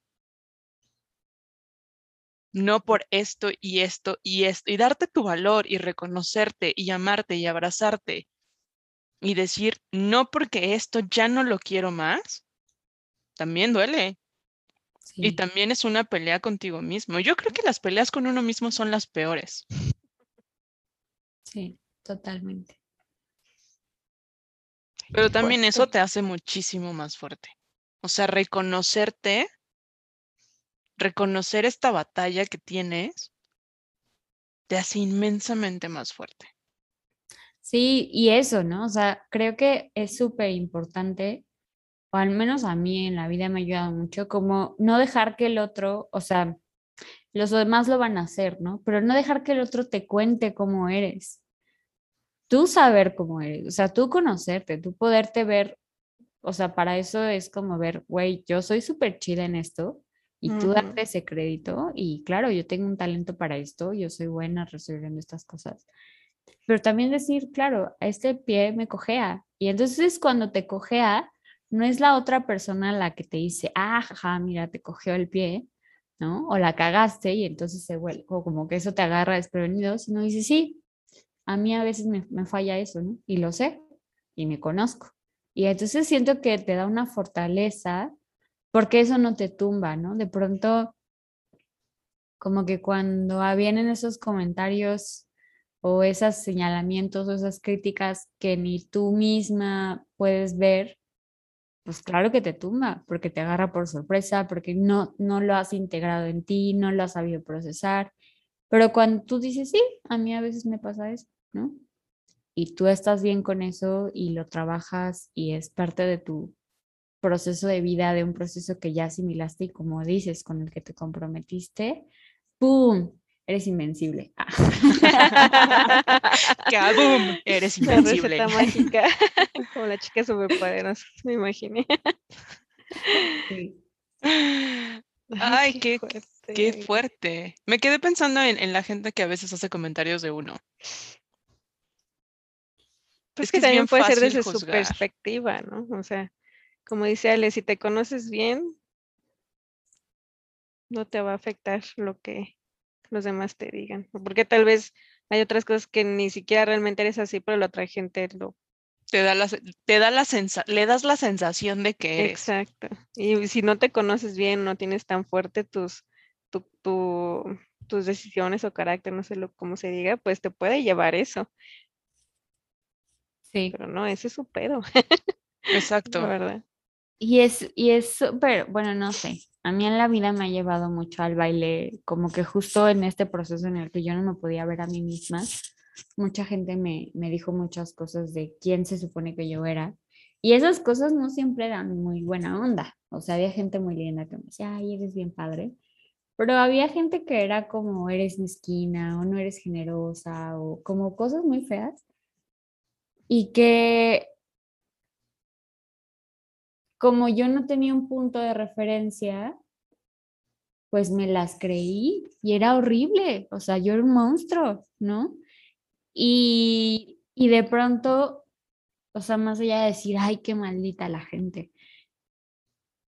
no por esto y esto y esto, y darte tu valor y reconocerte y amarte y abrazarte y decir, no porque esto ya no lo quiero más, también duele. Y también es una pelea contigo mismo. Yo creo que las peleas con uno mismo son las peores. Sí, totalmente. Pero también eso te hace muchísimo más fuerte. O sea, reconocerte reconocer esta batalla que tienes te hace inmensamente más fuerte. Sí, y eso, ¿no? O sea, creo que es súper importante, o al menos a mí en la vida me ha ayudado mucho, como no dejar que el otro, o sea, los demás lo van a hacer, ¿no? Pero no dejar que el otro te cuente cómo eres. Tú saber cómo eres, o sea, tú conocerte, tú poderte ver, o sea, para eso es como ver, güey, yo soy súper chida en esto, y tú darte ese crédito y claro, yo tengo un talento para esto, yo soy buena resolviendo estas cosas. Pero también decir, claro, este pie me cojea. Y entonces cuando te cojea, no es la otra persona la que te dice, ah, jaja, mira, te cogió el pie, ¿no? O la cagaste y entonces se vuelve, o como que eso te agarra desprevenido, sino dice, sí, a mí a veces me, me falla eso, ¿no? Y lo sé, y me conozco. Y entonces siento que te da una fortaleza porque eso no te tumba, ¿no? De pronto, como que cuando vienen esos comentarios o esos señalamientos o esas críticas que ni tú misma puedes ver, pues claro que te tumba, porque te agarra por sorpresa, porque no, no lo has integrado en ti, no lo has sabido procesar. Pero cuando tú dices, sí, a mí a veces me pasa eso, ¿no? Y tú estás bien con eso y lo trabajas y es parte de tu proceso de vida, de un proceso que ya asimilaste y como dices, con el que te comprometiste, ¡pum! Eres invencible. Ah. [laughs] ¡Kabum! Eres invencible. La mágica, [laughs] como la chica superpoderosa, me imaginé. Ay, qué, fuerte. qué fuerte. Me quedé pensando en, en, la gente que a veces hace comentarios de uno. Pues es que, también puede ser desde su perspectiva, ¿no? O sea, como dice Ale, si te conoces bien, no te va a afectar lo que los demás te digan. Porque tal vez hay otras cosas que ni siquiera realmente eres así, pero la otra gente lo... Te da la, te da la le das la sensación de que Exacto. Y si no te conoces bien, no tienes tan fuerte tus tus decisiones o carácter, no sé lo, cómo se diga, pues te puede llevar eso. Sí. Pero no, ese es su pedo. [laughs] Exacto. La verdad. Y es, y es súper, bueno, no sé, a mí en la vida me ha llevado mucho al baile, como que justo en este proceso en el que yo no me podía ver a mí misma, mucha gente me, me dijo muchas cosas de quién se supone que yo era. Y esas cosas no siempre eran muy buena onda. O sea, había gente muy linda que me decía, ay, eres bien padre. Pero había gente que era como, eres mezquina o no eres generosa o como cosas muy feas. Y que como yo no tenía un punto de referencia, pues me las creí y era horrible. O sea, yo era un monstruo, ¿no? Y, y de pronto, o sea, más allá de decir, ay, qué maldita la gente,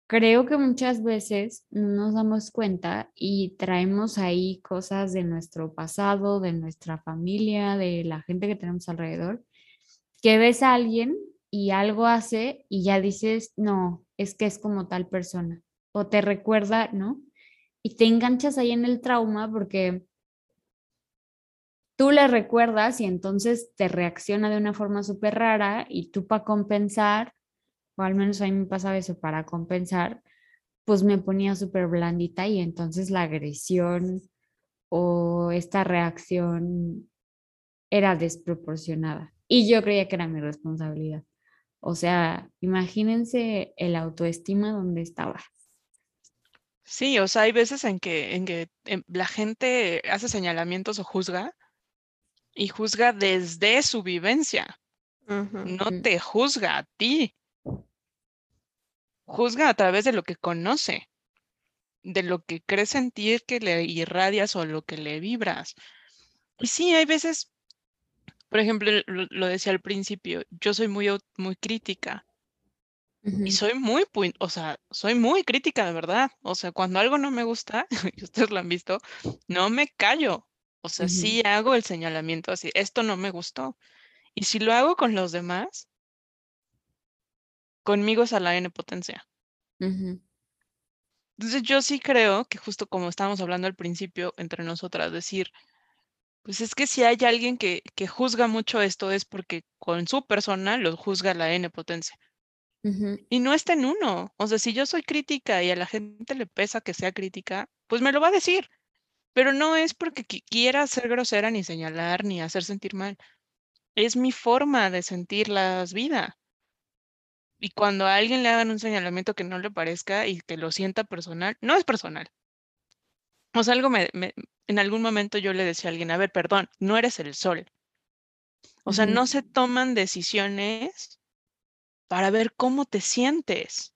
creo que muchas veces no nos damos cuenta y traemos ahí cosas de nuestro pasado, de nuestra familia, de la gente que tenemos alrededor, que ves a alguien y algo hace y ya dices, no, es que es como tal persona. O te recuerda, ¿no? Y te enganchas ahí en el trauma porque tú le recuerdas y entonces te reacciona de una forma súper rara y tú para compensar o al menos a mí me pasaba eso para compensar, pues me ponía súper blandita y entonces la agresión o esta reacción era desproporcionada. Y yo creía que era mi responsabilidad. O sea, imagínense el autoestima donde estaba. Sí, o sea, hay veces en que, en que em, la gente hace señalamientos o juzga y juzga desde su vivencia. No te juzga a ti juzga a través de lo que conoce, de lo que cree sentir que le irradias o lo que le vibras. Y sí, hay veces, por ejemplo, lo, decía al principio, yo soy muy, muy crítica. Y soy muy, o sea, soy muy crítica de verdad. O sea, cuando algo no me gusta, [laughs] y ustedes lo han visto, no me callo. O sea, sí hago el señalamiento así, esto no me gustó. Y si lo hago con los demás, conmigo es a la N potencia. Entonces yo sí creo que justo como estábamos hablando al principio entre nosotras, decir, pues es que si hay alguien que, que juzga mucho esto es porque con su persona lo juzga la N potencia. Y no está en uno. O sea, si yo soy crítica y a la gente le pesa que sea crítica, pues me lo va a decir. Pero no es porque quiera ser grosera ni señalar ni hacer sentir mal. Es mi forma de sentir la vida. Y cuando a alguien le hagan un señalamiento que no le parezca y que lo sienta personal, no es personal. O sea, algo me, en algún momento yo le decía a alguien, a ver, perdón, no eres el sol. O sea, no se toman decisiones para ver cómo te sientes,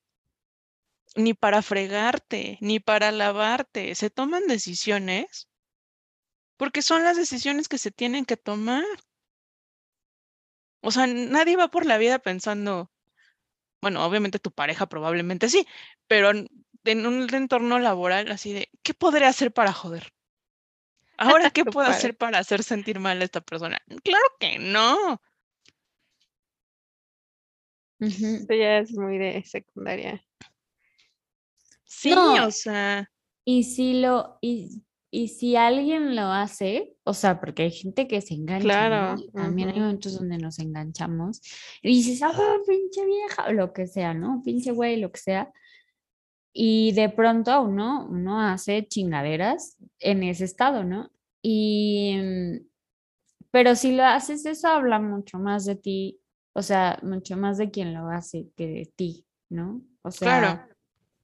ni para fregarte, ni para lavarte. Se toman decisiones porque son las decisiones que se tienen que tomar. O sea, nadie va por la vida pensando, bueno, obviamente tu pareja probablemente sí, pero en un entorno laboral así de, ¿qué podría hacer para joder? Ahora, ¿qué [laughs] puedo hacer para hacer sentir mal a esta persona? Claro que no. Esto ya es muy de secundaria. Sí, o sea. Y si lo, y y si alguien lo hace, o sea, porque hay gente que se engancha, claro, también hay momentos donde nos enganchamos y dices, ah, pinche vieja, o lo que sea, ¿no? Pinche güey, lo que sea. Y de pronto uno, uno hace chingaderas en ese estado, ¿no? Y, mm, pero si lo haces, eso habla mucho más de ti, o sea, mucho más de quien lo hace que de ti, ¿no? O sea,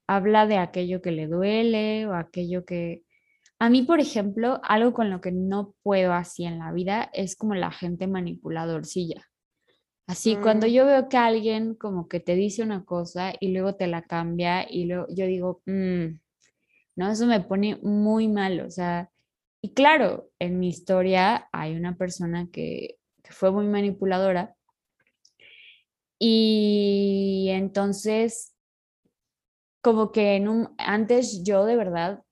habla de aquello que le duele o aquello que, a mí, por ejemplo, algo con lo que no puedo así en la vida es como la gente manipuladorcilla. Así, cuando mm. yo veo que alguien como que te dice una cosa y luego te la cambia y luego yo digo, mm", no, eso me pone muy mal, o sea, y claro, en mi historia hay una persona que, que fue muy manipuladora y entonces como que en un, antes yo de verdad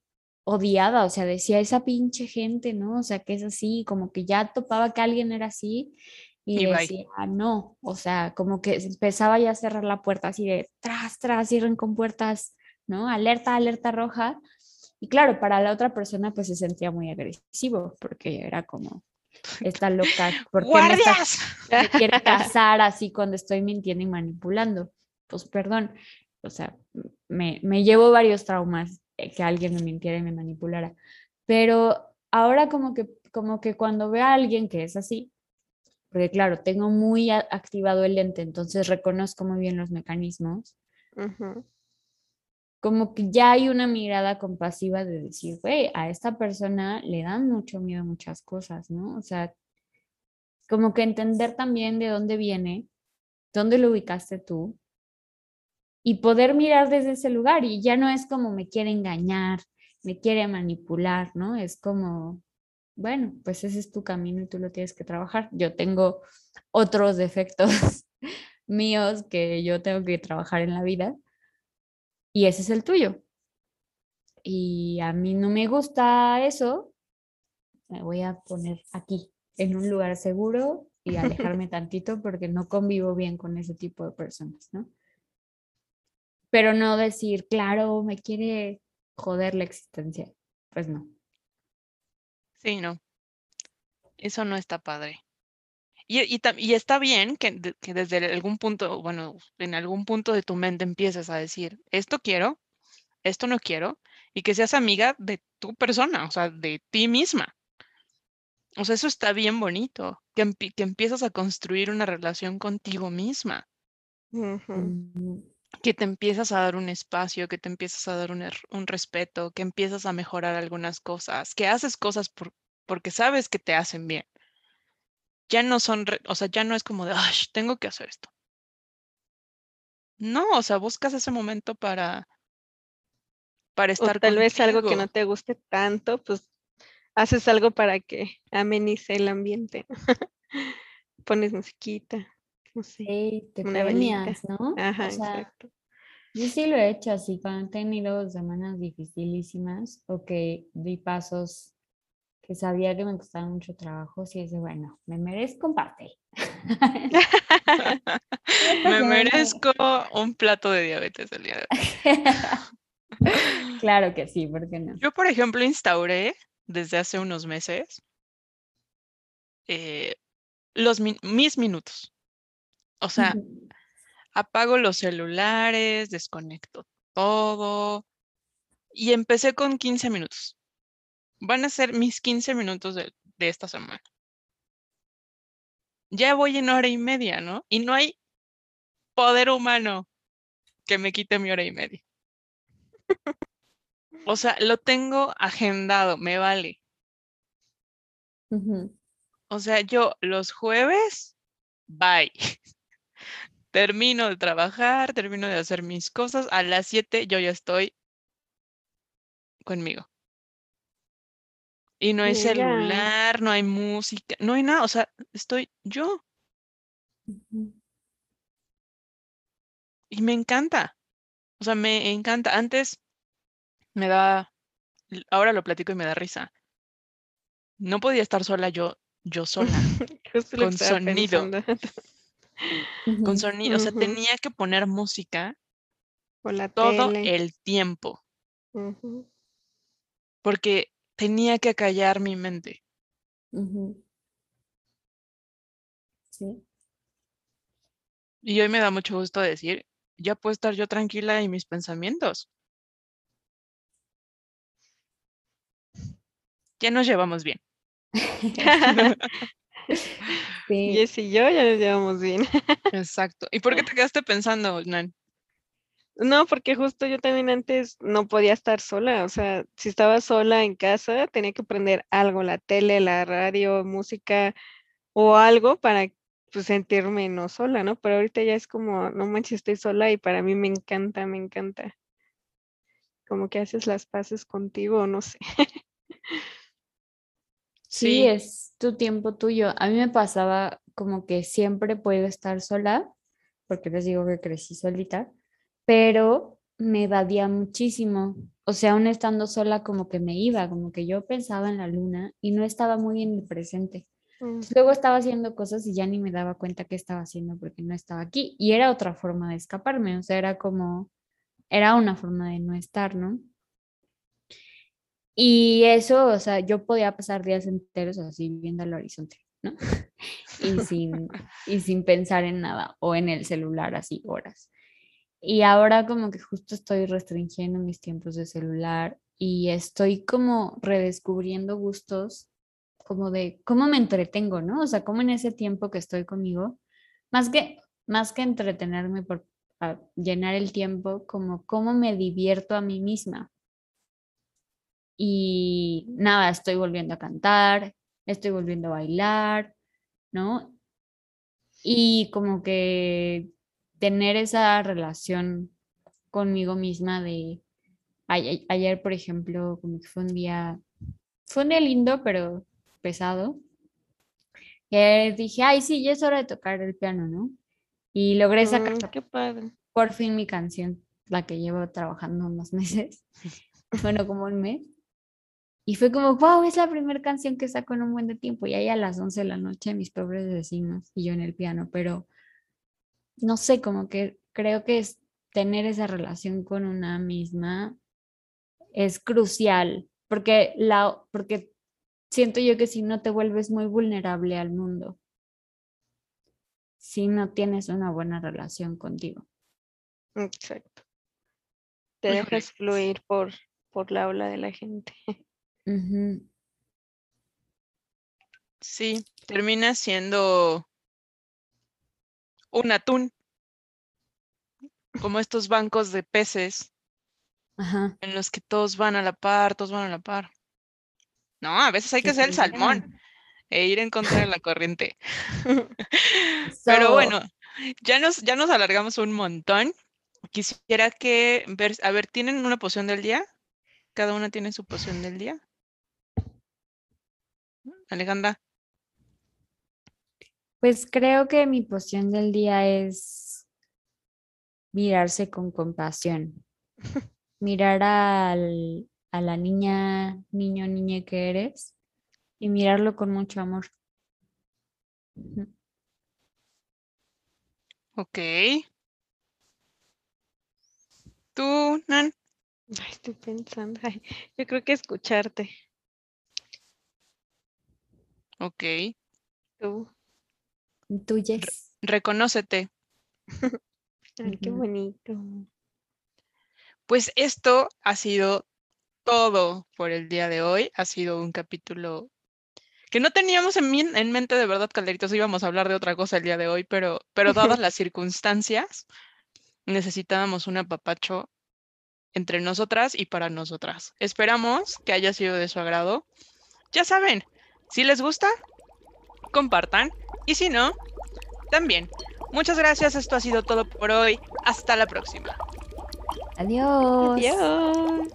odiada, o sea, decía esa pinche gente, ¿no? O sea, que es así, como que ya topaba que alguien era así y, decía, no, o sea, como que empezaba ya a cerrar la puerta así de tras, tras, cierren con puertas, ¿no? Alerta, alerta roja. Y claro, para la otra persona pues se sentía muy agresivo porque era como, esta loca, [laughs] porque me, [laughs] me quiere [laughs] casar así cuando estoy mintiendo y manipulando? Pues perdón, o sea, me, me llevo varios traumas que alguien me mintiera y me manipulara, pero ahora como que, como que cuando veo a alguien que es así, porque claro, tengo muy activado el lente, entonces reconozco muy bien los mecanismos. Como que ya hay una mirada compasiva de decir, güey, a esta persona le dan mucho miedo muchas cosas, ¿no? O sea, como que entender también de dónde viene, dónde lo ubicaste tú y poder mirar desde ese lugar y ya no es como me quiere engañar, me quiere manipular, ¿no? Es como, bueno, pues ese es tu camino y tú lo tienes que trabajar. Yo tengo otros defectos [laughs] míos que yo tengo que trabajar en la vida y ese es el tuyo. Y a mí no me gusta eso, me voy a poner aquí, en un lugar seguro y alejarme [laughs] tantito porque no convivo bien con ese tipo de personas, ¿no? Pero no decir, claro, me quiere joder la existencia. Pues no. Sí, no. Eso no está padre. Y, y, está bien que, desde algún punto, bueno, en algún punto de tu mente empieces a decir, esto quiero, esto no quiero, y que seas amiga de tu persona, o sea, de ti misma. O sea, eso está bien bonito, que, que empiezas a construir una relación contigo misma que te empiezas a dar un espacio, que te empiezas a dar un, un respeto, que empiezas a mejorar algunas cosas, que haces cosas por, porque sabes que te hacen bien. Ya no son, o sea, ya no es como de, ay, tengo que hacer esto. No, o sea, buscas ese momento para, para estar o tal vez algo que no te guste tanto, pues haces algo para que amenice el ambiente. [laughs] Pones musiquita no te premias, ¿no? Ajá, exacto. Yo sí lo he hecho así, cuando he tenido semanas dificilísimas o que di pasos que sabía que me costaban mucho trabajo, sí es de, bueno, me merezco un pastel. [laughs] me [laughs] merezco un plato de diabetes el día de hoy. [laughs] claro que sí, ¿por qué no? Yo, por ejemplo, instauré desde hace unos meses eh, los mis minutos. O sea, apago los celulares, desconecto todo y empecé con 15 minutos. Van a ser mis 15 minutos de, esta semana. Ya voy en hora y media, ¿no? Y no hay poder humano que me quite mi hora y media. o sea, lo tengo agendado, me vale. O sea, yo los jueves, bye. [laughs] termino de trabajar, termino de hacer mis cosas, a las 7 yo ya estoy conmigo. Y no hay celular, no hay música, no hay nada, o sea, estoy yo. Y me encanta, o sea, me encanta. Antes me da, ahora lo platico y me da risa. No podía estar sola yo, yo sola, [laughs] con sonido [laughs] con sonido, o sea, tenía que poner música todo el tiempo. Porque tenía que callar mi mente. Sí. Y hoy me da mucho gusto decir, ya puedo estar yo tranquila en mis pensamientos. Ya nos llevamos bien. [laughs] [laughs] [laughs] Sí. Jess y yo ya nos llevamos bien. [laughs] Exacto. ¿Y por qué te quedaste pensando, Nan? No, porque justo yo también antes no podía estar sola, o sea, si estaba sola en casa tenía que prender algo, la tele, la radio, música o algo para pues, sentirme no sola, ¿no? Pero ahorita ya es como, no manches, estoy sola y para mí me encanta, me encanta. Como que haces las paces contigo, no sé. [laughs] Sí, es tu tiempo tuyo. A mí me pasaba como que siempre puedo estar sola, porque les digo que crecí solita, pero me evadía muchísimo. O sea, aún estando sola como que me iba, como que yo pensaba en la luna y no estaba muy en el presente. Mm. Luego estaba haciendo cosas y ya ni me daba cuenta qué estaba haciendo porque no estaba aquí. Y era otra forma de escaparme, o sea, era como, era una forma de no estar, ¿no? Y eso, o sea, yo podía pasar días enteros así viendo al horizonte, ¿no? [laughs] y, sin, y sin pensar en nada o en el celular así horas. Y ahora como que justo estoy restringiendo mis tiempos de celular y estoy como redescubriendo gustos como de cómo me entretengo, ¿no? O sea, cómo en ese tiempo que estoy conmigo, más que, más que entretenerme por llenar el tiempo, como cómo me divierto a mí misma. Y nada, estoy volviendo a cantar, estoy volviendo a bailar, ¿no? Y como que tener esa relación conmigo misma de ayer, por ejemplo, como que fue un día, fue un día lindo, pero pesado. Que dije, ay, sí, ya es hora de tocar el piano, ¿no? Y logré sacar mm, por fin mi canción, la que llevo trabajando unos [laughs] meses, [laughs] bueno, como un mes. Y fue como, wow, es la primera canción que saco en un buen de tiempo. Y ahí a las 11 de la noche, mis pobres vecinos y yo en el piano. Pero no sé, como que creo que es tener esa relación con una misma es crucial. Porque, la, porque siento yo que si no te vuelves muy vulnerable al mundo, si no tienes una buena relación contigo. Exacto. Te dejas fluir por, por la ola de la gente. [laughs] Sí, termina siendo un atún, como estos bancos de peces en los que todos van a la par, todos van a la par. No, a veces hay que ser el salmón e ir en contra de la corriente. [laughs] Pero bueno, ya nos, ya nos alargamos un montón. Quisiera que ver, a ver, ¿tienen una poción del día? ¿Cada una tiene su poción del día? Alejandra. Pues creo que mi poción del día es mirarse con compasión. [laughs] Mirar al, a la niña, niño, niña que eres y mirarlo con mucho amor. Ok. ¿Tú, Nan? estoy pensando. yo creo que escucharte. Ok. Tú. Tú, Yes. reconócete. [laughs] Ay, qué bonito. Pues esto ha sido todo por el día de hoy. Ha sido un capítulo que no teníamos en, en, mente de verdad, Calderitos, íbamos a hablar de otra cosa el día de hoy, pero, pero dadas [laughs] las circunstancias, necesitábamos un apapacho entre nosotras y para nosotras. Esperamos que haya sido de su agrado. Ya saben, si les gusta, compartan. Y si no, también. Muchas gracias. Esto ha sido todo por hoy. Hasta la próxima. Adiós. Adiós.